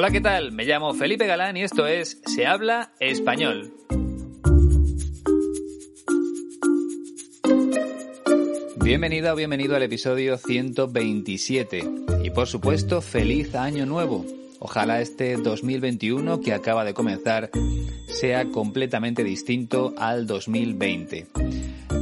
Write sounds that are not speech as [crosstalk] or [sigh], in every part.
Hola, ¿qué tal? Me llamo Felipe Galán y esto es Se habla español. Bienvenida o bienvenido al episodio 127 y por supuesto feliz año nuevo. Ojalá este 2021 que acaba de comenzar sea completamente distinto al 2020.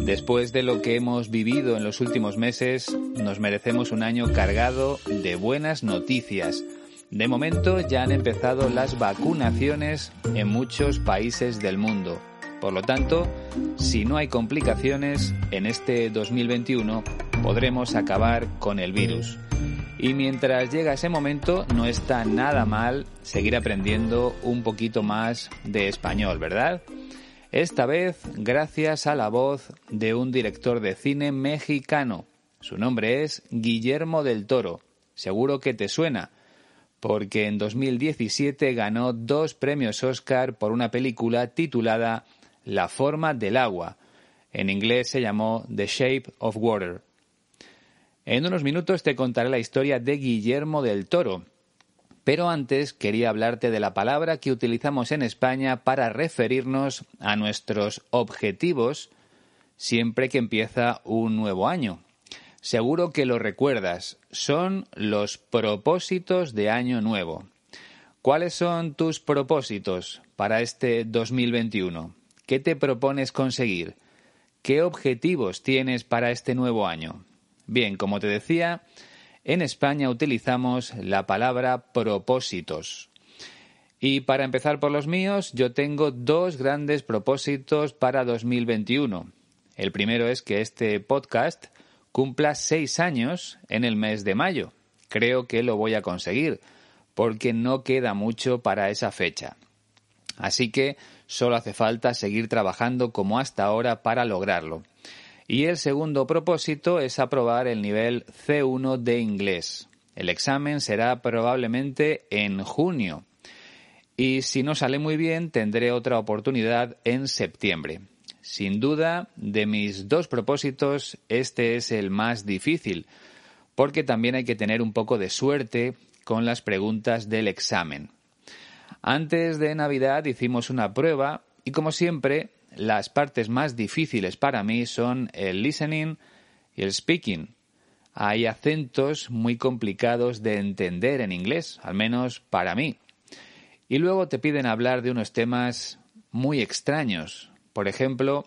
Después de lo que hemos vivido en los últimos meses, nos merecemos un año cargado de buenas noticias. De momento ya han empezado las vacunaciones en muchos países del mundo. Por lo tanto, si no hay complicaciones, en este 2021 podremos acabar con el virus. Y mientras llega ese momento, no está nada mal seguir aprendiendo un poquito más de español, ¿verdad? Esta vez gracias a la voz de un director de cine mexicano. Su nombre es Guillermo del Toro. Seguro que te suena porque en 2017 ganó dos premios Oscar por una película titulada La forma del agua. En inglés se llamó The Shape of Water. En unos minutos te contaré la historia de Guillermo del Toro. Pero antes quería hablarte de la palabra que utilizamos en España para referirnos a nuestros objetivos siempre que empieza un nuevo año. Seguro que lo recuerdas. Son los propósitos de Año Nuevo. ¿Cuáles son tus propósitos para este 2021? ¿Qué te propones conseguir? ¿Qué objetivos tienes para este nuevo año? Bien, como te decía, en España utilizamos la palabra propósitos. Y para empezar por los míos, yo tengo dos grandes propósitos para 2021. El primero es que este podcast cumpla seis años en el mes de mayo. Creo que lo voy a conseguir, porque no queda mucho para esa fecha. Así que solo hace falta seguir trabajando como hasta ahora para lograrlo. Y el segundo propósito es aprobar el nivel C1 de inglés. El examen será probablemente en junio. Y si no sale muy bien, tendré otra oportunidad en septiembre. Sin duda, de mis dos propósitos, este es el más difícil, porque también hay que tener un poco de suerte con las preguntas del examen. Antes de Navidad hicimos una prueba y como siempre, las partes más difíciles para mí son el listening y el speaking. Hay acentos muy complicados de entender en inglés, al menos para mí. Y luego te piden hablar de unos temas muy extraños, por ejemplo,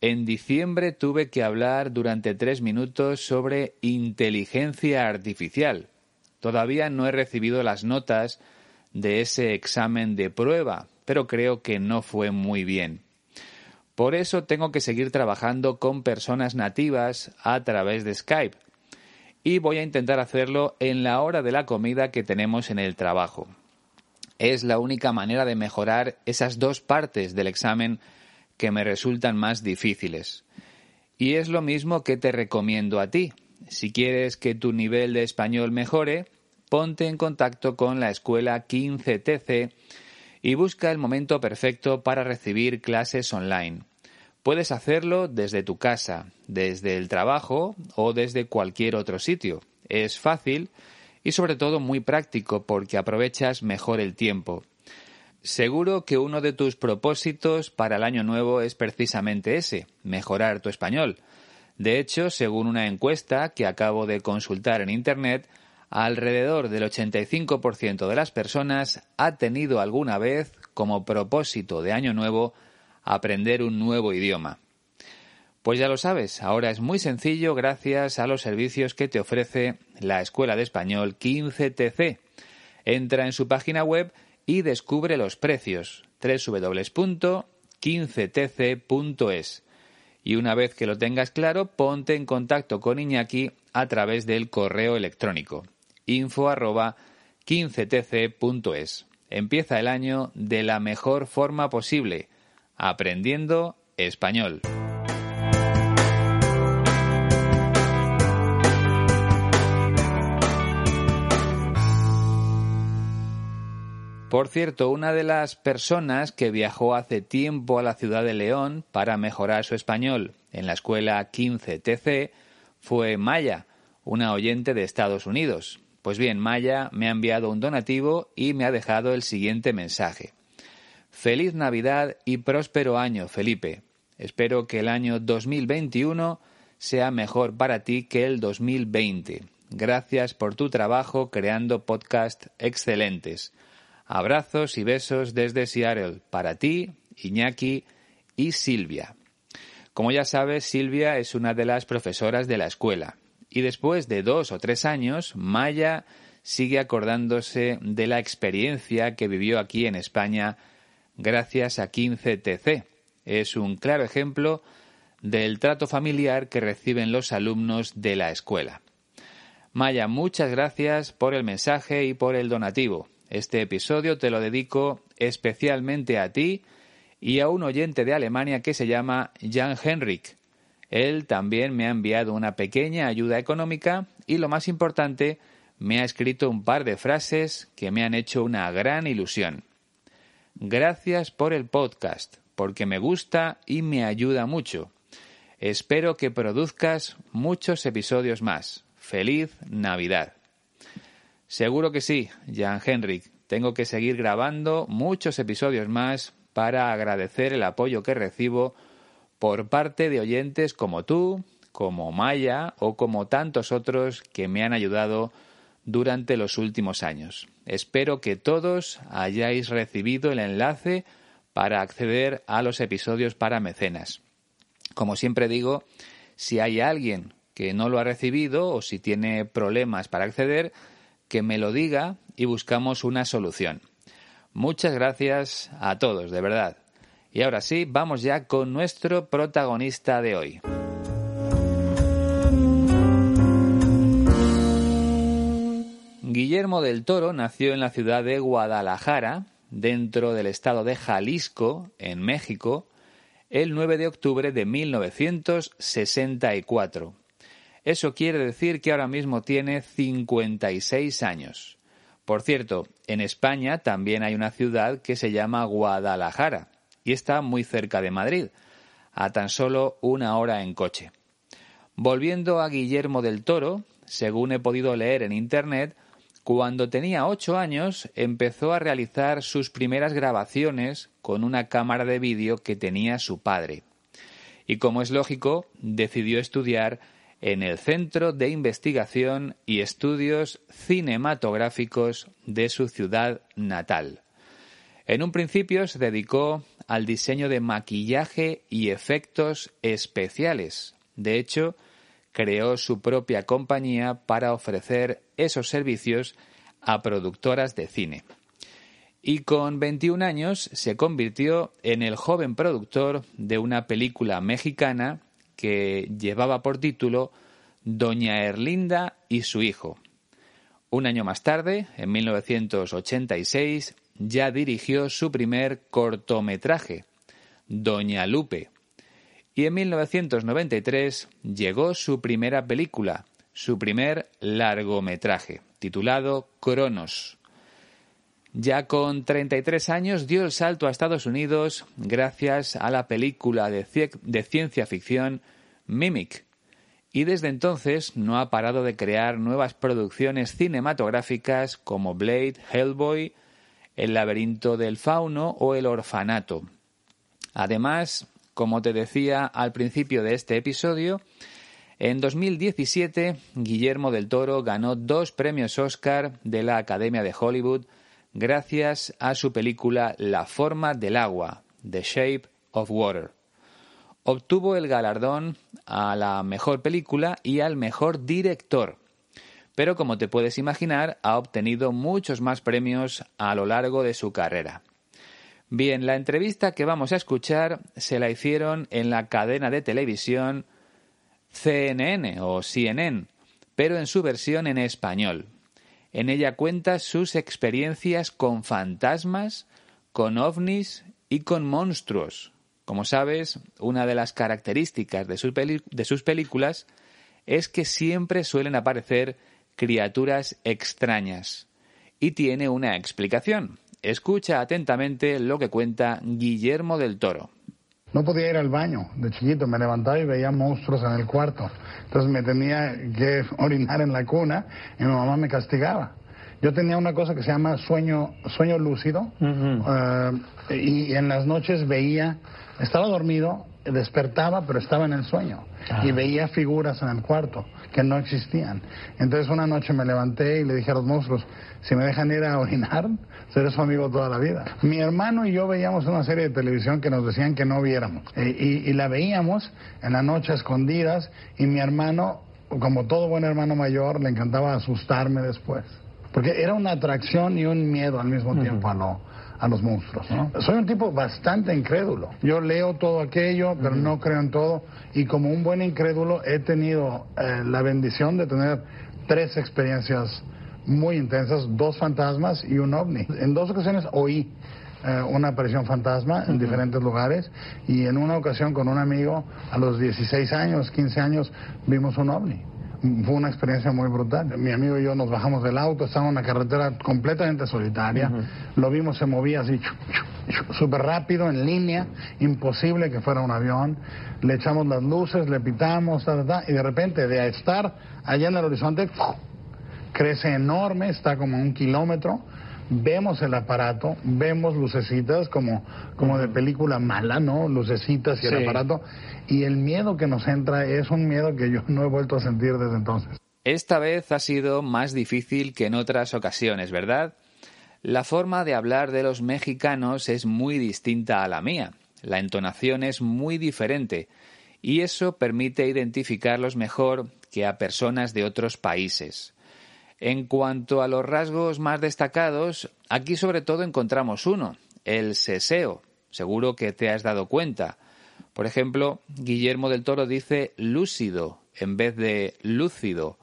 en diciembre tuve que hablar durante tres minutos sobre inteligencia artificial. Todavía no he recibido las notas de ese examen de prueba, pero creo que no fue muy bien. Por eso tengo que seguir trabajando con personas nativas a través de Skype. Y voy a intentar hacerlo en la hora de la comida que tenemos en el trabajo. Es la única manera de mejorar esas dos partes del examen que me resultan más difíciles. Y es lo mismo que te recomiendo a ti. Si quieres que tu nivel de español mejore, ponte en contacto con la escuela 15TC y busca el momento perfecto para recibir clases online. Puedes hacerlo desde tu casa, desde el trabajo o desde cualquier otro sitio. Es fácil y sobre todo muy práctico porque aprovechas mejor el tiempo. Seguro que uno de tus propósitos para el año nuevo es precisamente ese, mejorar tu español. De hecho, según una encuesta que acabo de consultar en Internet, alrededor del 85% de las personas ha tenido alguna vez como propósito de año nuevo aprender un nuevo idioma. Pues ya lo sabes, ahora es muy sencillo gracias a los servicios que te ofrece la Escuela de Español 15TC. Entra en su página web y descubre los precios www.15tc.es. Y una vez que lo tengas claro, ponte en contacto con Iñaki a través del correo electrónico info 15tc.es. Empieza el año de la mejor forma posible, aprendiendo español. Por cierto, una de las personas que viajó hace tiempo a la ciudad de León para mejorar su español en la escuela 15TC fue Maya, una oyente de Estados Unidos. Pues bien, Maya me ha enviado un donativo y me ha dejado el siguiente mensaje. Feliz Navidad y próspero año, Felipe. Espero que el año 2021 sea mejor para ti que el 2020. Gracias por tu trabajo creando podcasts excelentes. Abrazos y besos desde Seattle para ti, Iñaki y Silvia. Como ya sabes, Silvia es una de las profesoras de la escuela. Y después de dos o tres años, Maya sigue acordándose de la experiencia que vivió aquí en España gracias a 15TC. Es un claro ejemplo del trato familiar que reciben los alumnos de la escuela. Maya, muchas gracias por el mensaje y por el donativo. Este episodio te lo dedico especialmente a ti y a un oyente de Alemania que se llama Jan Henrik. Él también me ha enviado una pequeña ayuda económica y lo más importante, me ha escrito un par de frases que me han hecho una gran ilusión. Gracias por el podcast, porque me gusta y me ayuda mucho. Espero que produzcas muchos episodios más. Feliz Navidad. Seguro que sí, Jan Henrik. Tengo que seguir grabando muchos episodios más para agradecer el apoyo que recibo por parte de oyentes como tú, como Maya o como tantos otros que me han ayudado durante los últimos años. Espero que todos hayáis recibido el enlace para acceder a los episodios para mecenas. Como siempre digo, si hay alguien que no lo ha recibido o si tiene problemas para acceder, que me lo diga y buscamos una solución. Muchas gracias a todos, de verdad. Y ahora sí, vamos ya con nuestro protagonista de hoy. Guillermo del Toro nació en la ciudad de Guadalajara, dentro del estado de Jalisco, en México, el 9 de octubre de 1964. Eso quiere decir que ahora mismo tiene 56 años. Por cierto, en España también hay una ciudad que se llama Guadalajara y está muy cerca de Madrid, a tan solo una hora en coche. Volviendo a Guillermo del Toro, según he podido leer en Internet, cuando tenía ocho años empezó a realizar sus primeras grabaciones con una cámara de vídeo que tenía su padre. Y como es lógico, decidió estudiar en el Centro de Investigación y Estudios Cinematográficos de su ciudad natal. En un principio se dedicó al diseño de maquillaje y efectos especiales. De hecho, creó su propia compañía para ofrecer esos servicios a productoras de cine. Y con 21 años se convirtió en el joven productor de una película mexicana que llevaba por título Doña Erlinda y su hijo. Un año más tarde, en 1986, ya dirigió su primer cortometraje, Doña Lupe. Y en 1993 llegó su primera película, su primer largometraje, titulado Cronos. Ya con 33 años dio el salto a Estados Unidos gracias a la película de, ciencia ficción Mimic, y desde entonces no ha parado de crear nuevas producciones cinematográficas como Blade, Hellboy, El laberinto del fauno o El orfanato. Además, como te decía al principio de este episodio, en 2017 Guillermo del Toro ganó dos premios Oscar de la Academia de Hollywood gracias a su película La forma del agua, The Shape of Water. Obtuvo el galardón a la mejor película y al mejor director. Pero como te puedes imaginar, ha obtenido muchos más premios a lo largo de su carrera. Bien, la entrevista que vamos a escuchar se la hicieron en la cadena de televisión CNN o CNN, pero en su versión en español. En ella cuenta sus experiencias con fantasmas, con ovnis y con monstruos. Como sabes, una de las características de sus, películas es que siempre suelen aparecer criaturas extrañas. Y tiene una explicación. Escucha atentamente lo que cuenta Guillermo del Toro. No podía ir al baño de chiquito, me levantaba y veía monstruos en el cuarto. Entonces me tenía que [laughs] orinar en la cuna y mi mamá me castigaba. Yo tenía una cosa que se llama sueño, sueño lúcido eh, y en las noches veía, estaba dormido, despertaba, pero estaba en el sueño y veía figuras en el cuarto que no existían. Entonces una noche me levanté y le dije a los monstruos, si me dejan ir a orinar, seré su amigo toda la vida. Mi hermano y yo veíamos una serie de televisión que nos decían que no viéramos y, y la veíamos en la noche escondidas y mi hermano, como todo buen hermano mayor, le encantaba asustarme después. Porque era una atracción y un miedo al mismo tiempo a lo, a los monstruos. ¿no? Soy un tipo bastante incrédulo. Yo leo todo aquello, pero no creo en todo. Y como un buen incrédulo he tenido eh, la bendición de tener tres experiencias muy intensas, dos fantasmas y un ovni. En dos ocasiones oí eh, una aparición fantasma en diferentes lugares y en una ocasión con un amigo a los 16 años, 15 años vimos un ovni fue una experiencia muy brutal. Mi amigo y yo nos bajamos del auto, estábamos en una carretera completamente solitaria, lo vimos, se movía así súper rápido, en línea, imposible que fuera un avión, le echamos las luces, le pitamos, y de repente de estar allá en el horizonte, crece enorme, está como un kilómetro, vemos el aparato, vemos lucecitas como, como de película mala, ¿no? Lucecitas y el aparato. Y el miedo que nos entra es un miedo que yo [laughs] no he vuelto a sentir desde entonces. Esta vez ha sido más difícil que en otras ocasiones, ¿verdad? La forma de hablar de los mexicanos es muy distinta a la mía. La entonación es muy diferente y eso permite identificarlos mejor que a personas de otros países. En cuanto a los rasgos más destacados, aquí sobre todo encontramos uno, el seseo. Seguro que te has dado cuenta. Por ejemplo, Guillermo del Toro dice lúcido en vez de lúcido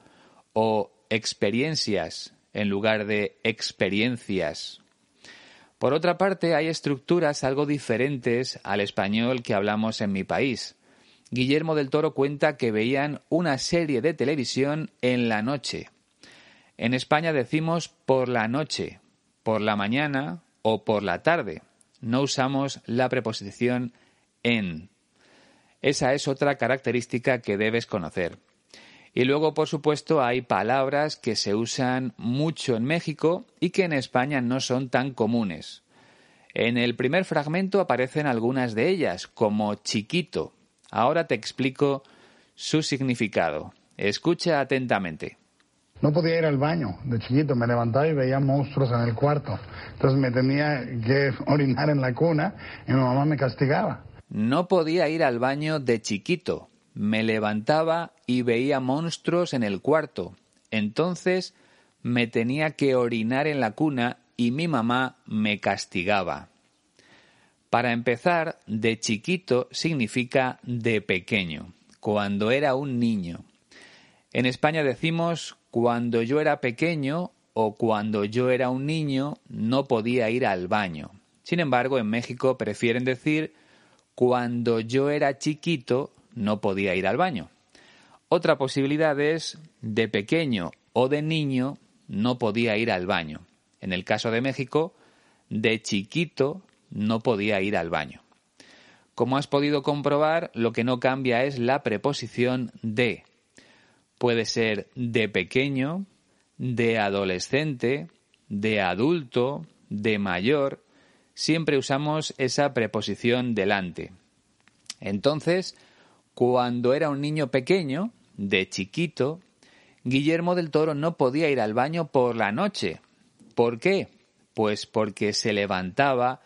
o experiencias en lugar de experiencias. Por otra parte, hay estructuras algo diferentes al español que hablamos en mi país. Guillermo del Toro cuenta que veían una serie de televisión en la noche. En España decimos por la noche, por la mañana o por la tarde. No usamos la preposición en. Esa es otra característica que debes conocer. Y luego, por supuesto, hay palabras que se usan mucho en México y que en España no son tan comunes. En el primer fragmento aparecen algunas de ellas, como chiquito. Ahora te explico su significado. Escucha atentamente. No podía ir al baño de chiquito, me levantaba y veía monstruos en el cuarto. Entonces me tenía que [laughs] orinar en la cuna y mi mamá me castigaba. No podía ir al baño de chiquito, me levantaba y veía monstruos en el cuarto. Entonces me tenía que orinar en la cuna y mi mamá me castigaba. Para empezar, de chiquito significa de pequeño, cuando era un niño. En España decimos cuando yo era pequeño o cuando yo era un niño no podía ir al baño. Sin embargo, en México prefieren decir cuando yo era chiquito no podía ir al baño. Otra posibilidad es de pequeño o de niño no podía ir al baño. En el caso de México, de chiquito no podía ir al baño. Como has podido comprobar, lo que no cambia es la preposición de. Puede ser de pequeño, de adolescente, de adulto, de mayor. Siempre usamos esa preposición delante. Entonces, cuando era un niño pequeño, de chiquito, Guillermo del Toro no podía ir al baño por la noche. ¿Por qué? Pues porque se levantaba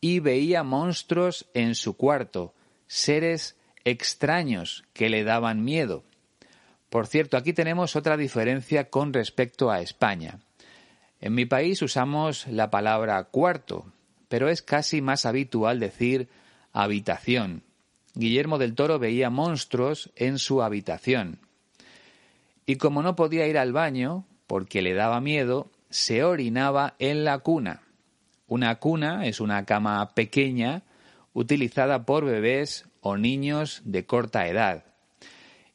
y veía monstruos en su cuarto, seres extraños que le daban miedo. Por cierto, aquí tenemos otra diferencia con respecto a España. En mi país usamos la palabra cuarto, pero es casi más habitual decir habitación. Guillermo del Toro veía monstruos en su habitación. y como no podía ir al baño, porque le daba miedo, se orinaba en la cuna. Una cuna es una cama pequeña utilizada por bebés o niños de corta edad.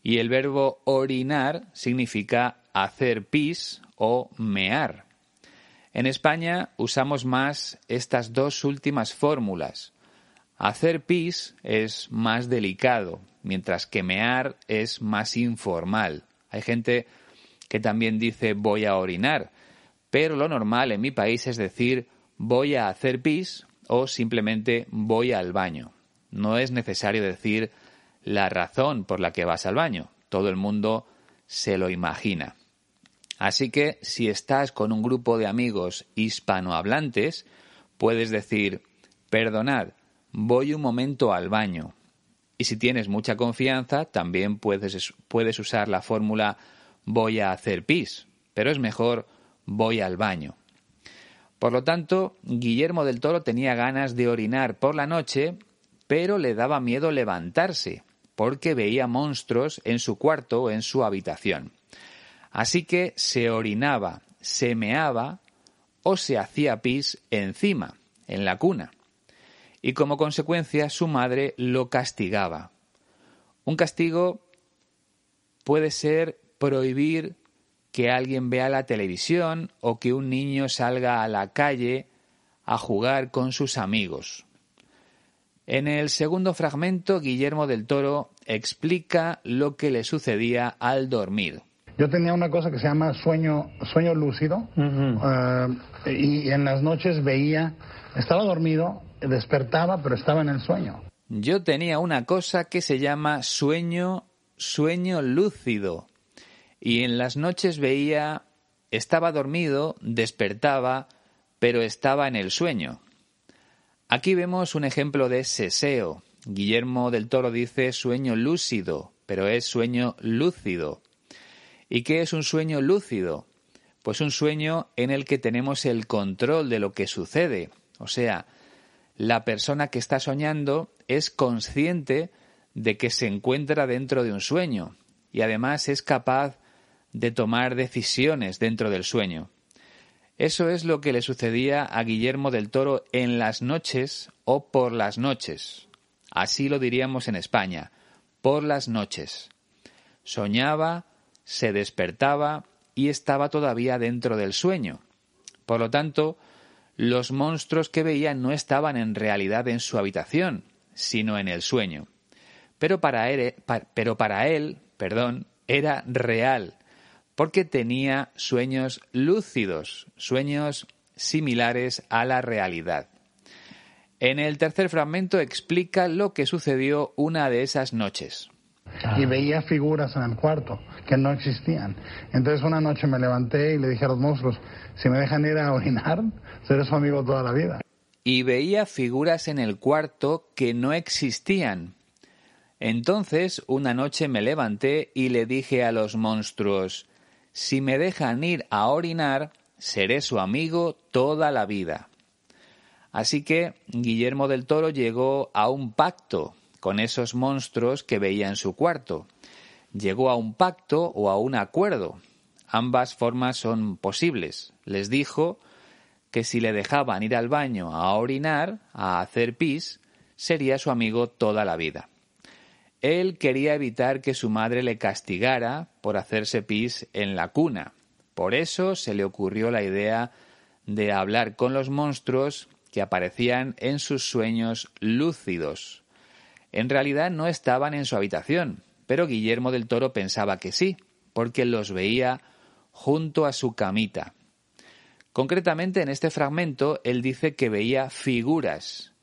Y el verbo orinar significa hacer pis o mear. En España usamos más estas dos últimas fórmulas. Hacer pis es más delicado, mientras que mear es más informal. Hay gente que también dice voy a orinar, pero lo normal en mi país es decir voy a hacer pis o simplemente voy al baño. No es necesario decir la razón por la que vas al baño. Todo el mundo se lo imagina. Así que si estás con un grupo de amigos hispanohablantes, puedes decir, perdonad, voy un momento al baño. Y si tienes mucha confianza, también puedes, puedes usar la fórmula voy a hacer pis, pero es mejor voy al baño. Por lo tanto, Guillermo del Toro tenía ganas de orinar por la noche, pero le daba miedo levantarse, porque veía monstruos en su cuarto o en su habitación. Así que se orinaba, se meaba o se hacía pis encima, en la cuna. Y como consecuencia su madre lo castigaba. Un castigo puede ser prohibir que alguien vea la televisión o que un niño salga a la calle a jugar con sus amigos. En el segundo fragmento, Guillermo del Toro explica lo que le sucedía al dormir. Yo tenía una cosa que se llama sueño, sueño lúcido eh, y en las noches veía, estaba dormido, despertaba, pero estaba en el sueño. Yo tenía una cosa que se llama sueño, sueño lúcido y en las noches veía, estaba dormido, despertaba, pero estaba en el sueño. Aquí vemos un ejemplo de seseo. Guillermo del Toro dice sueño lúcido, pero es sueño lúcido. ¿Y qué es un sueño lúcido? Pues un sueño en el que tenemos el control de lo que sucede. O sea, la persona que está soñando es consciente de que se encuentra dentro de un sueño y además es capaz de tomar decisiones dentro del sueño. Eso es lo que le sucedía a Guillermo del Toro en las noches o por las noches. Así lo diríamos en España, por las noches. Soñaba, se despertaba y estaba todavía dentro del sueño. Por lo tanto, los monstruos que veía no estaban en realidad en su habitación, sino en el sueño. Pero para él, perdón, era real, porque tenía sueños lúcidos, sueños similares a la realidad. En el tercer fragmento explica lo que sucedió una de esas noches. Y veía figuras en el cuarto que no existían. Entonces una noche me levanté y le dije a los monstruos, si me dejan ir a orinar, seré su amigo toda la vida. Y veía figuras en el cuarto que no existían. Entonces una noche me levanté y le dije a los monstruos, si me dejan ir a orinar, seré su amigo toda la vida. Así que Guillermo del Toro llegó a un pacto con esos monstruos que veía en su cuarto. Llegó a un pacto o a un acuerdo. Ambas formas son posibles. Les dijo que si le dejaban ir al baño a orinar, a hacer pis, sería su amigo toda la vida. Él quería evitar que su madre le castigara por hacerse pis en la cuna. Por eso se le ocurrió la idea de hablar con los monstruos que aparecían en sus sueños lúcidos. En realidad no estaban en su habitación, pero Guillermo del Toro pensaba que sí, porque los veía junto a su camita. Concretamente en este fragmento él dice que veía figuras.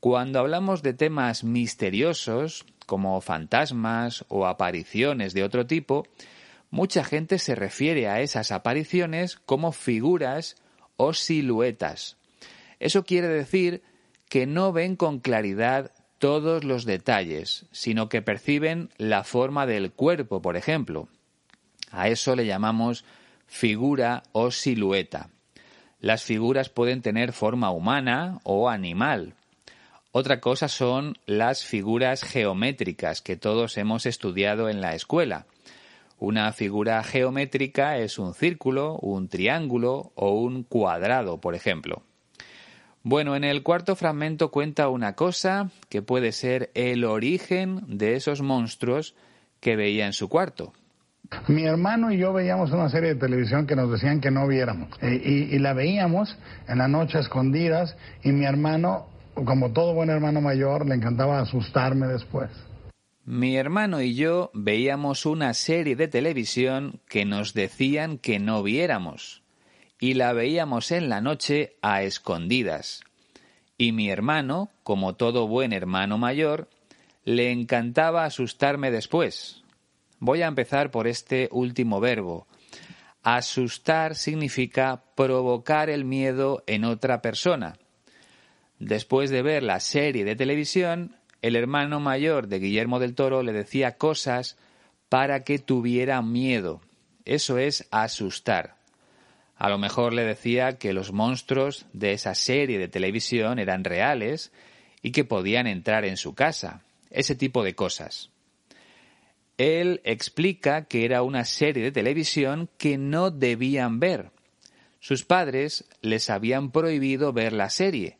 Cuando hablamos de temas misteriosos, como fantasmas o apariciones de otro tipo, mucha gente se refiere a esas apariciones como figuras o siluetas. Eso quiere decir que no ven con claridad todos los detalles, sino que perciben la forma del cuerpo, por ejemplo. A eso le llamamos figura o silueta. Las figuras pueden tener forma humana o animal, otra cosa son las figuras geométricas que todos hemos estudiado en la escuela. Una figura geométrica es un círculo, un triángulo o un cuadrado, por ejemplo. Bueno, en el cuarto fragmento cuenta una cosa que puede ser el origen de esos monstruos que veía en su cuarto. Mi hermano y yo veíamos una serie de televisión que nos decían que no viéramos. Eh, y, y, la veíamos en la noche escondidas y mi hermano, como todo buen hermano mayor, le encantaba asustarme después. Mi hermano y yo veíamos una serie de televisión que nos decían que no viéramos y la veíamos en la noche a escondidas. Y mi hermano, como todo buen hermano mayor, le encantaba asustarme después. Voy a empezar por este último verbo. Asustar significa provocar el miedo en otra persona. Después de ver la serie de televisión, el hermano mayor de Guillermo del Toro le decía cosas para que tuviera miedo. Eso es asustar. A lo mejor le decía que los monstruos de esa serie de televisión eran reales y que podían entrar en su casa. Ese tipo de cosas. Él explica que era una serie de televisión que no debían ver. Sus padres les habían prohibido ver la serie,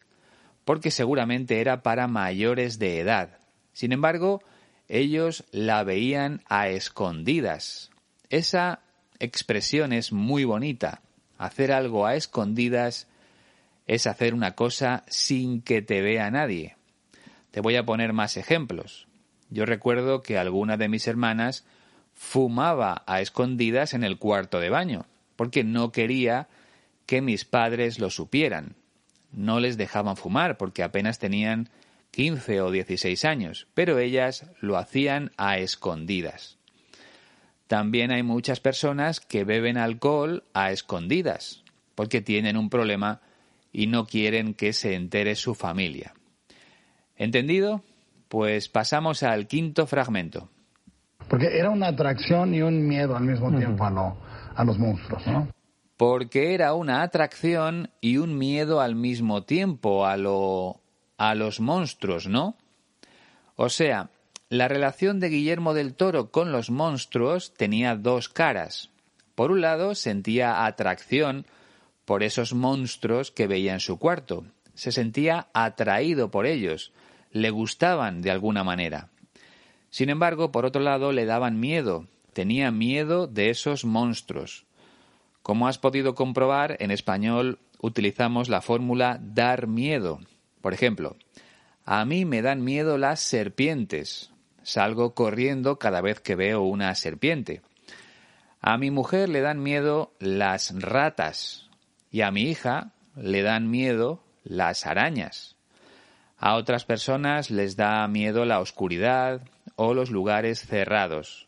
porque seguramente era para mayores de edad. Sin embargo, ellos la veían a escondidas. Esa expresión es muy bonita. Hacer algo a escondidas es hacer una cosa sin que te vea nadie. Te voy a poner más ejemplos. Yo recuerdo que alguna de mis hermanas fumaba a escondidas en el cuarto de baño, porque no quería que mis padres lo supieran. No les dejaban fumar porque apenas tenían 15 o 16 años, pero ellas lo hacían a escondidas. También hay muchas personas que beben alcohol a escondidas, porque tienen un problema y no quieren que se entere su familia. ¿Entendido? Pues pasamos al quinto fragmento. Porque era una atracción y un miedo al mismo tiempo a, a los monstruos, ¿no? Porque era una atracción y un miedo al mismo tiempo a, lo, a los monstruos, ¿no? O sea, la relación de Guillermo del Toro con los monstruos tenía dos caras. Por un lado, sentía atracción por esos monstruos que veía en su cuarto. Se sentía atraído por ellos, le gustaban de alguna manera. Sin embargo, por otro lado, le daban miedo, tenía miedo de esos monstruos. Como has podido comprobar, en español utilizamos la fórmula dar miedo. Por ejemplo, a mí me dan miedo las serpientes, Salgo corriendo cada vez que veo una serpiente. A mi mujer le dan miedo las ratas y a mi hija le dan miedo las arañas. A otras personas les da miedo la oscuridad o los lugares cerrados.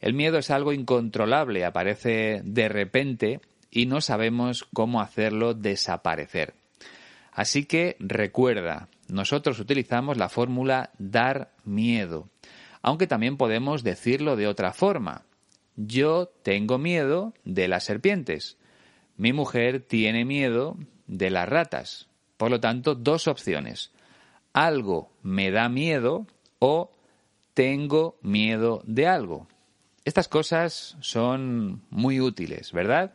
El miedo es algo incontrolable, aparece de repente y no sabemos cómo hacerlo desaparecer. Así que recuerda, nosotros utilizamos la fórmula dar miedo, aunque también podemos decirlo de otra forma. Yo tengo miedo de las serpientes. Mi mujer tiene miedo de las ratas. Por lo tanto, dos opciones. Algo me da miedo o tengo miedo de algo. Estas cosas son muy útiles, ¿verdad?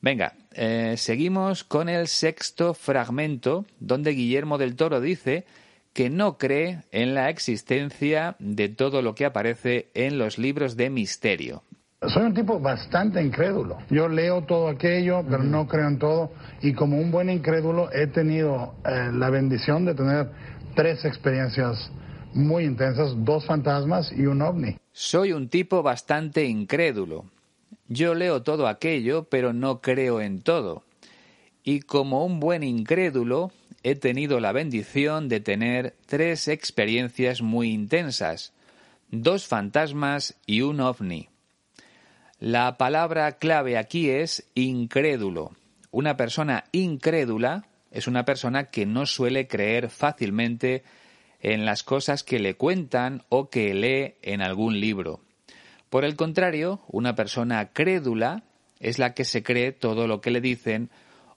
Venga, eh, seguimos con el sexto fragmento, donde Guillermo del Toro dice que no cree en la existencia de todo lo que aparece en los libros de misterio. Soy un tipo bastante incrédulo. Yo leo todo aquello, pero no creo en todo. Y como un buen incrédulo he tenido eh, la bendición de tener tres experiencias muy intensas, dos fantasmas y un ovni. Soy un tipo bastante incrédulo. Yo leo todo aquello, pero no creo en todo. Y como un buen incrédulo, he tenido la bendición de tener tres experiencias muy intensas, dos fantasmas y un ovni. La palabra clave aquí es incrédulo. Una persona incrédula es una persona que no suele creer fácilmente en las cosas que le cuentan o que lee en algún libro. Por el contrario, una persona crédula es la que se cree todo lo que le dicen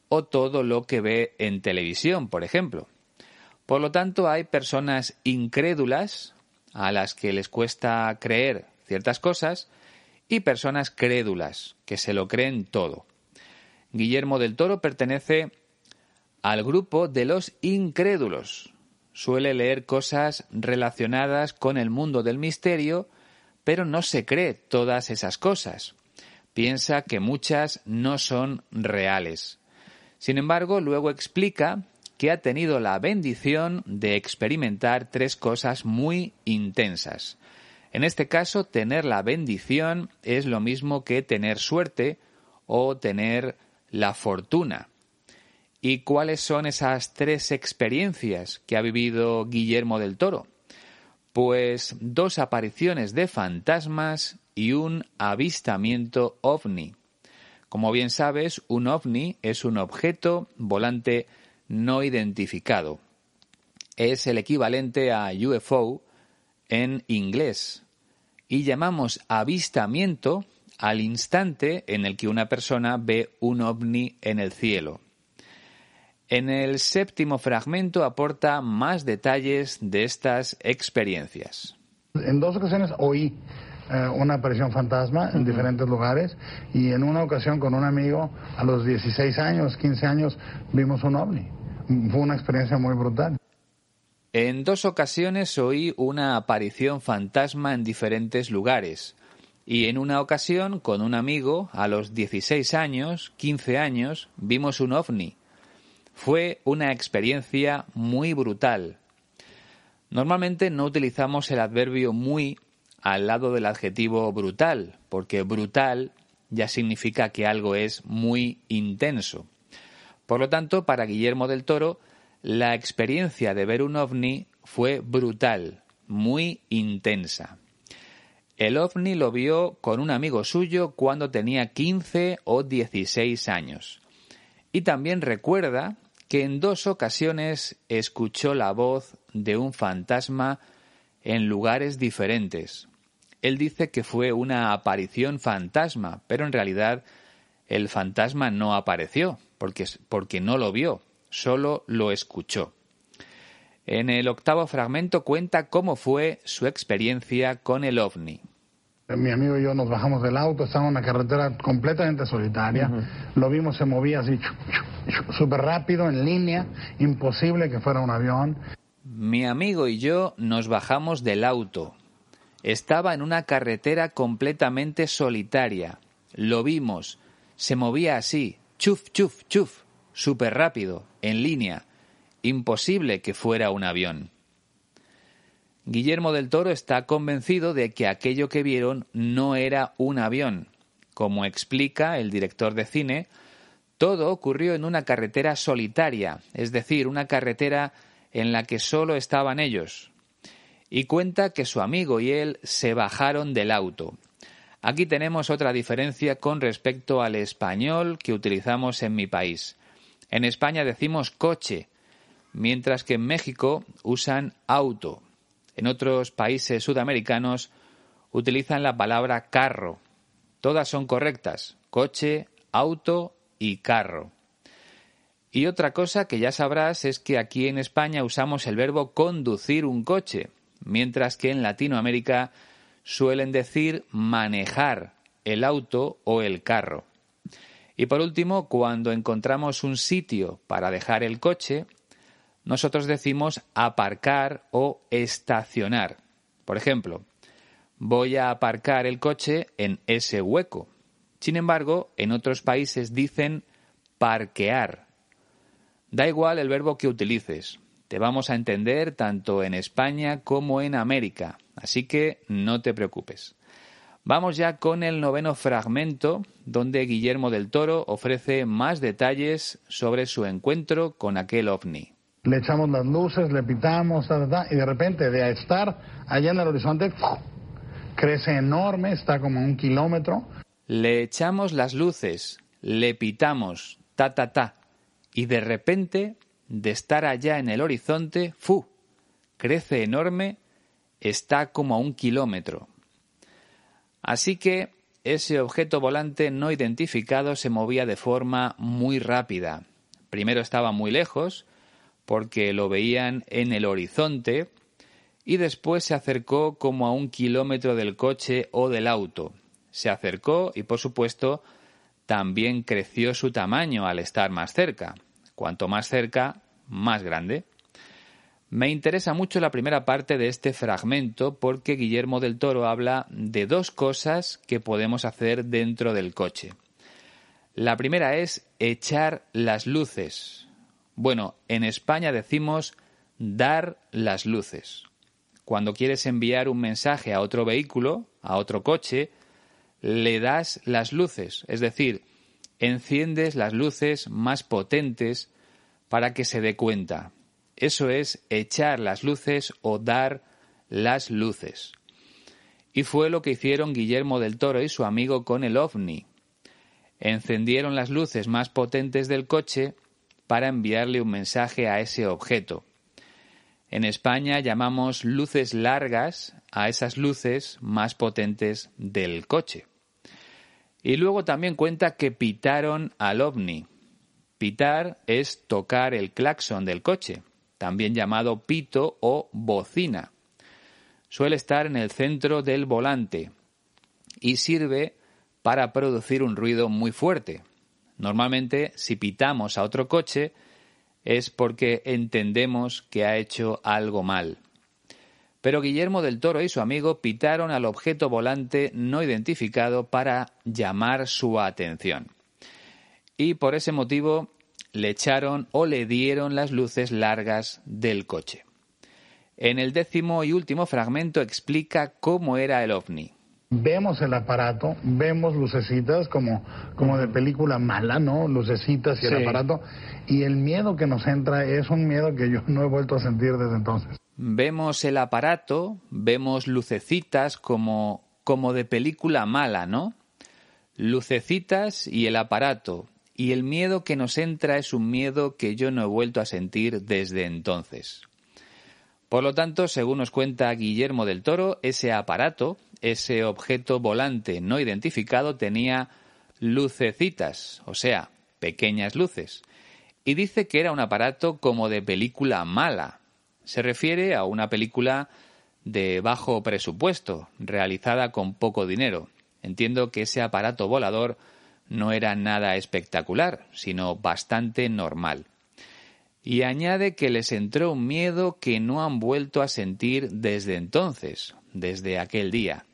o todo lo que ve en televisión, por ejemplo. Por lo tanto, hay personas incrédulas a las que les cuesta creer ciertas cosas y personas crédulas, que se lo creen todo. Guillermo del Toro pertenece al grupo de los incrédulos. Suele leer cosas relacionadas con el mundo del misterio, pero no se cree todas esas cosas. Piensa que muchas no son reales. Sin embargo, luego explica que ha tenido la bendición de experimentar tres cosas muy intensas. En este caso, tener la bendición es lo mismo que tener suerte o tener la fortuna. ¿Y cuáles son esas tres experiencias que ha vivido Guillermo del Toro? Pues dos apariciones de fantasmas y un avistamiento ovni. Como bien sabes, un ovni es un objeto volante no identificado. Es el equivalente a UFO en inglés, y llamamos avistamiento al instante en el que una persona ve un ovni en el cielo. En el séptimo fragmento aporta más detalles de estas experiencias. En dos ocasiones oí eh, una aparición fantasma en diferentes lugares y en una ocasión con un amigo a los 16 años, 15 años vimos un ovni. Fue una experiencia muy brutal. En dos ocasiones oí una aparición fantasma en diferentes lugares y en una ocasión con un amigo a los 16 años, 15 años, vimos un ovni. Fue una experiencia muy brutal. Normalmente no utilizamos el adverbio muy al lado del adjetivo brutal, porque brutal ya significa que algo es muy intenso. Por lo tanto, para Guillermo del Toro, la experiencia de ver un ovni fue brutal, muy intensa. El ovni lo vio con un amigo suyo cuando tenía 15 o 16 años. Y también recuerda que en dos ocasiones escuchó la voz de un fantasma en lugares diferentes. Él dice que fue una aparición fantasma, pero en realidad el fantasma no apareció, porque, porque no lo vio, solo lo escuchó. En el octavo fragmento cuenta cómo fue su experiencia con el ovni. Mi amigo y yo nos bajamos del auto, estábamos en una carretera completamente solitaria. Lo vimos, se movía así, súper rápido, en línea, imposible que fuera un avión. Mi amigo y yo nos bajamos del auto. Estaba en una carretera completamente solitaria. Lo vimos, se movía así, chuf, chuf, chuf súper rápido, en línea. Imposible que fuera un avión. Guillermo del Toro está convencido de que aquello que vieron no era un avión. Como explica el director de cine, todo ocurrió en una carretera solitaria, es decir, una carretera en la que solo estaban ellos. Y cuenta que su amigo y él se bajaron del auto. Aquí tenemos otra diferencia con respecto al español que utilizamos en mi país. En España decimos coche, mientras que en México usan auto. En otros países sudamericanos utilizan la palabra carro. Todas son correctas, coche, auto y carro. Y otra cosa que ya sabrás es que aquí en España usamos el verbo conducir un coche, mientras que en Latinoamérica suelen decir manejar el auto o el carro. Y por último, cuando encontramos un sitio para dejar el coche, nosotros decimos aparcar o estacionar. Por ejemplo, voy a aparcar el coche en ese hueco. Sin embargo, en otros países dicen parquear. Da igual el verbo que utilices. Te vamos a entender tanto en España como en América. Así que no te preocupes. Vamos ya con el noveno fragmento, donde Guillermo del Toro ofrece más detalles sobre su encuentro con aquel ovni. Le echamos las luces, le pitamos, y de repente de estar allá en el horizonte, crece enorme, está como un kilómetro. Le echamos las luces, le pitamos, ta, ta, ta, y de repente, de estar allá en el horizonte, ¡fu! crece enorme, está como a un kilómetro. Así que ese objeto volante no identificado se movía de forma muy rápida. Primero estaba muy lejos, porque lo veían en el horizonte, y después se acercó como a un kilómetro del coche o del auto. se acercó y, por supuesto, también creció su tamaño al estar más cerca. Cuanto más cerca, más grande. Me interesa mucho la primera parte de este fragmento porque Guillermo del Toro habla de dos cosas que podemos hacer dentro del coche. La primera es echar las luces. Bueno, en España decimos dar las luces. Cuando quieres enviar un mensaje a otro vehículo, a otro coche, le das las luces, es decir, enciendes las luces más potentes para que se dé cuenta. Eso es echar las luces o dar las luces. Y fue lo que hicieron Guillermo del Toro y su amigo con el ovni. Encendieron las luces más potentes del coche para enviarle un mensaje a ese objeto. En España llamamos luces largas a esas luces más potentes del coche. Y luego también cuenta que pitaron al ovni. Pitar es tocar el claxon del coche, también llamado pito o bocina. Suele estar en el centro del volante y sirve para producir un ruido muy fuerte. Normalmente, si pitamos a otro coche, es porque entendemos que ha hecho algo mal. Pero Guillermo del Toro y su amigo pitaron al objeto volante no identificado para llamar su atención. Y por ese motivo le echaron o le dieron las luces largas del coche. En el décimo y último fragmento explica cómo era el ovni vemos el aparato, vemos lucecitas como, como de película mala, ¿no? Lucecitas y el aparato. Y el miedo que nos entra es un miedo que yo [laughs] no he vuelto a sentir desde entonces. Vemos el aparato, vemos lucecitas como, como de película mala, ¿no? Lucecitas y el aparato. Y el miedo que nos entra es un miedo que yo no he vuelto a sentir desde entonces. Por lo tanto, según nos cuenta Guillermo del Toro, ese aparato, ese objeto volante no identificado tenía lucecitas, o sea, pequeñas luces, y dice que era un aparato como de película mala. Se refiere a una película de bajo presupuesto, realizada con poco dinero. Entiendo que ese aparato volador no era nada espectacular, sino bastante normal. Y añade que les entró un miedo que no han vuelto a sentir desde entonces, desde aquel día.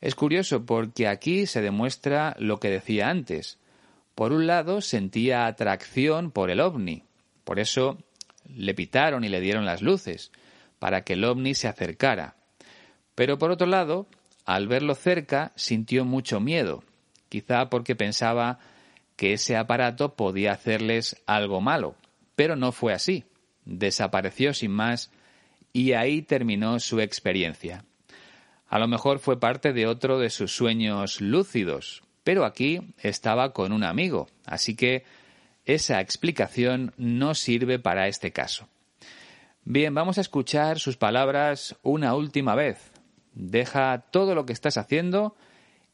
Es curioso porque aquí se demuestra lo que decía antes. Por un lado, sentía atracción por el ovni. Por eso le pitaron y le dieron las luces, para que el ovni se acercara. Pero por otro lado, al verlo cerca, sintió mucho miedo, quizá porque pensaba que ese aparato podía hacerles algo malo. Pero no fue así. Desapareció sin más y ahí terminó su experiencia. A lo mejor fue parte de otro de sus sueños lúcidos, pero aquí estaba con un amigo, así que esa explicación no sirve para este caso. Bien, vamos a escuchar sus palabras una última vez. Deja todo lo que estás haciendo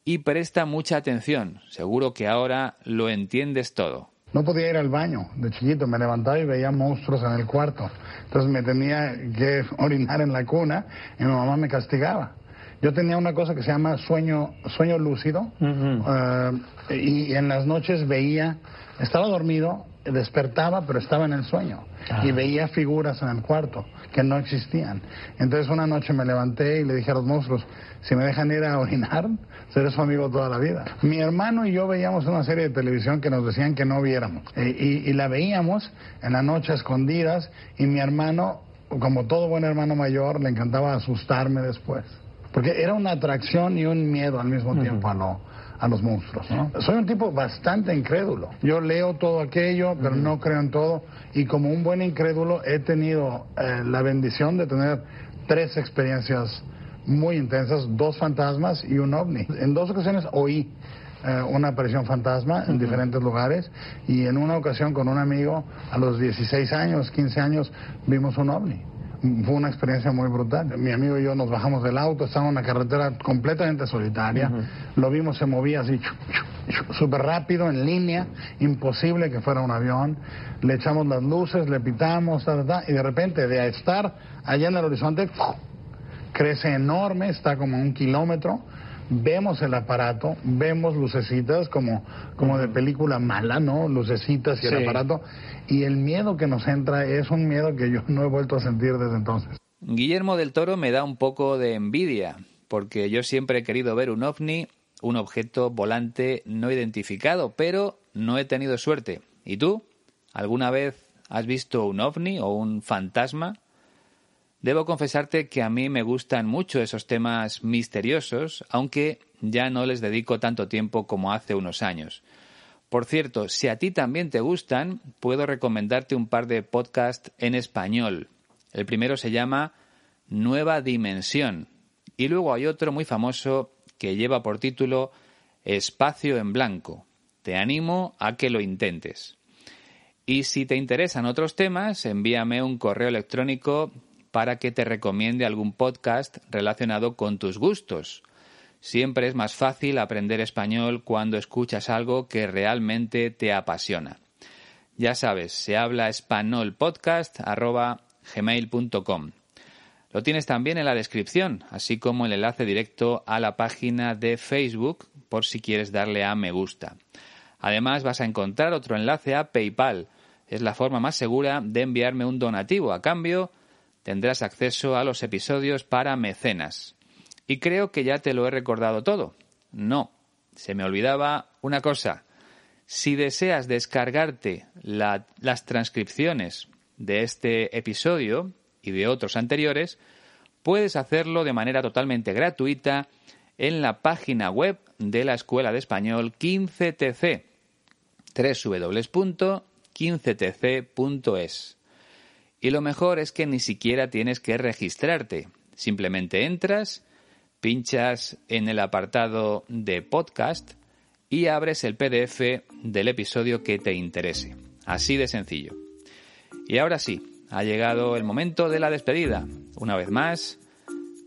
y presta mucha atención. Seguro que ahora lo entiendes todo. No podía ir al baño de chiquito, me levantaba y veía monstruos en el cuarto. Entonces me tenía que orinar en la cuna y mi mamá me castigaba. Yo tenía una cosa que se llama sueño, sueño lúcido eh, y, en las noches veía, estaba dormido, despertaba, pero estaba en el sueño y veía figuras en el cuarto que no existían. Entonces una noche me levanté y le dije a los monstruos, si me dejan ir a orinar, seré su amigo toda la vida. Mi hermano y yo veíamos una serie de televisión que nos decían que no viéramos y, y la veíamos en la noche escondidas y mi hermano, como todo buen hermano mayor, le encantaba asustarme después. Porque era una atracción y un miedo al mismo tiempo a, a los monstruos. ¿no? Soy un tipo bastante incrédulo. Yo leo todo aquello, pero no creo en todo. Y como un buen incrédulo he tenido eh, la bendición de tener tres experiencias muy intensas, dos fantasmas y un ovni. En dos ocasiones oí eh, una aparición fantasma en diferentes lugares y en una ocasión con un amigo a los 16 años, 15 años, vimos un ovni fue una experiencia muy brutal. Mi amigo y yo nos bajamos del auto, estábamos en una carretera completamente solitaria, lo vimos, se movía así súper rápido, en línea, imposible que fuera un avión, le echamos las luces, le pitamos, y de repente de estar allá en el horizonte, crece enorme, está como un kilómetro, vemos el aparato, vemos lucecitas como, como de película mala, ¿no? Lucecitas y el aparato. Y el miedo que nos entra es un miedo que yo [laughs] no he vuelto a sentir desde entonces. Guillermo del Toro me da un poco de envidia, porque yo siempre he querido ver un ovni, un objeto volante no identificado, pero no he tenido suerte. ¿Y tú? ¿Alguna vez has visto un ovni o un fantasma? Debo confesarte que a mí me gustan mucho esos temas misteriosos, aunque ya no les dedico tanto tiempo como hace unos años. Por cierto, si a ti también te gustan, puedo recomendarte un par de podcasts en español. El primero se llama Nueva Dimensión y luego hay otro muy famoso que lleva por título Espacio en Blanco. Te animo a que lo intentes. Y si te interesan otros temas, envíame un correo electrónico para que te recomiende algún podcast relacionado con tus gustos. Siempre es más fácil aprender español cuando escuchas algo que realmente te apasiona. Ya sabes, se habla gmail.com. Lo tienes también en la descripción, así como el enlace directo a la página de Facebook por si quieres darle a me gusta. Además vas a encontrar otro enlace a PayPal. Es la forma más segura de enviarme un donativo. A cambio, tendrás acceso a los episodios para mecenas. Y creo que ya te lo he recordado todo. No, se me olvidaba una cosa. Si deseas descargarte las transcripciones de este episodio y de otros anteriores, puedes hacerlo de manera totalmente gratuita en la página web de la Escuela de Español 15TC, www.15tc.es. Y lo mejor es que ni siquiera tienes que registrarte. Simplemente entras, pinchas en el apartado de podcast y abres el PDF del episodio que te interese. Así de sencillo. Y ahora sí, ha llegado el momento de la despedida. Una vez más,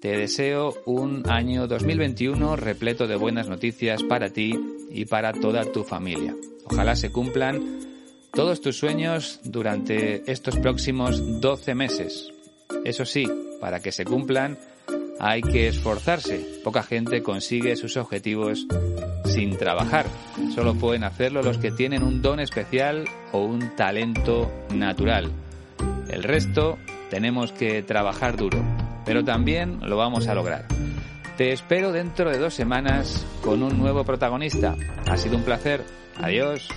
te deseo un año 2021 repleto de buenas noticias para ti y para toda tu familia. Ojalá se cumplan todos tus sueños durante estos próximos 12 meses. Eso sí, para que se cumplan hay que esforzarse. Poca gente consigue sus objetivos sin trabajar. Solo pueden hacerlo los que tienen un don especial o un talento natural. El resto tenemos que trabajar duro, pero también lo vamos a lograr. Te espero dentro de dos semanas con un nuevo protagonista. Ha sido un placer. Adiós.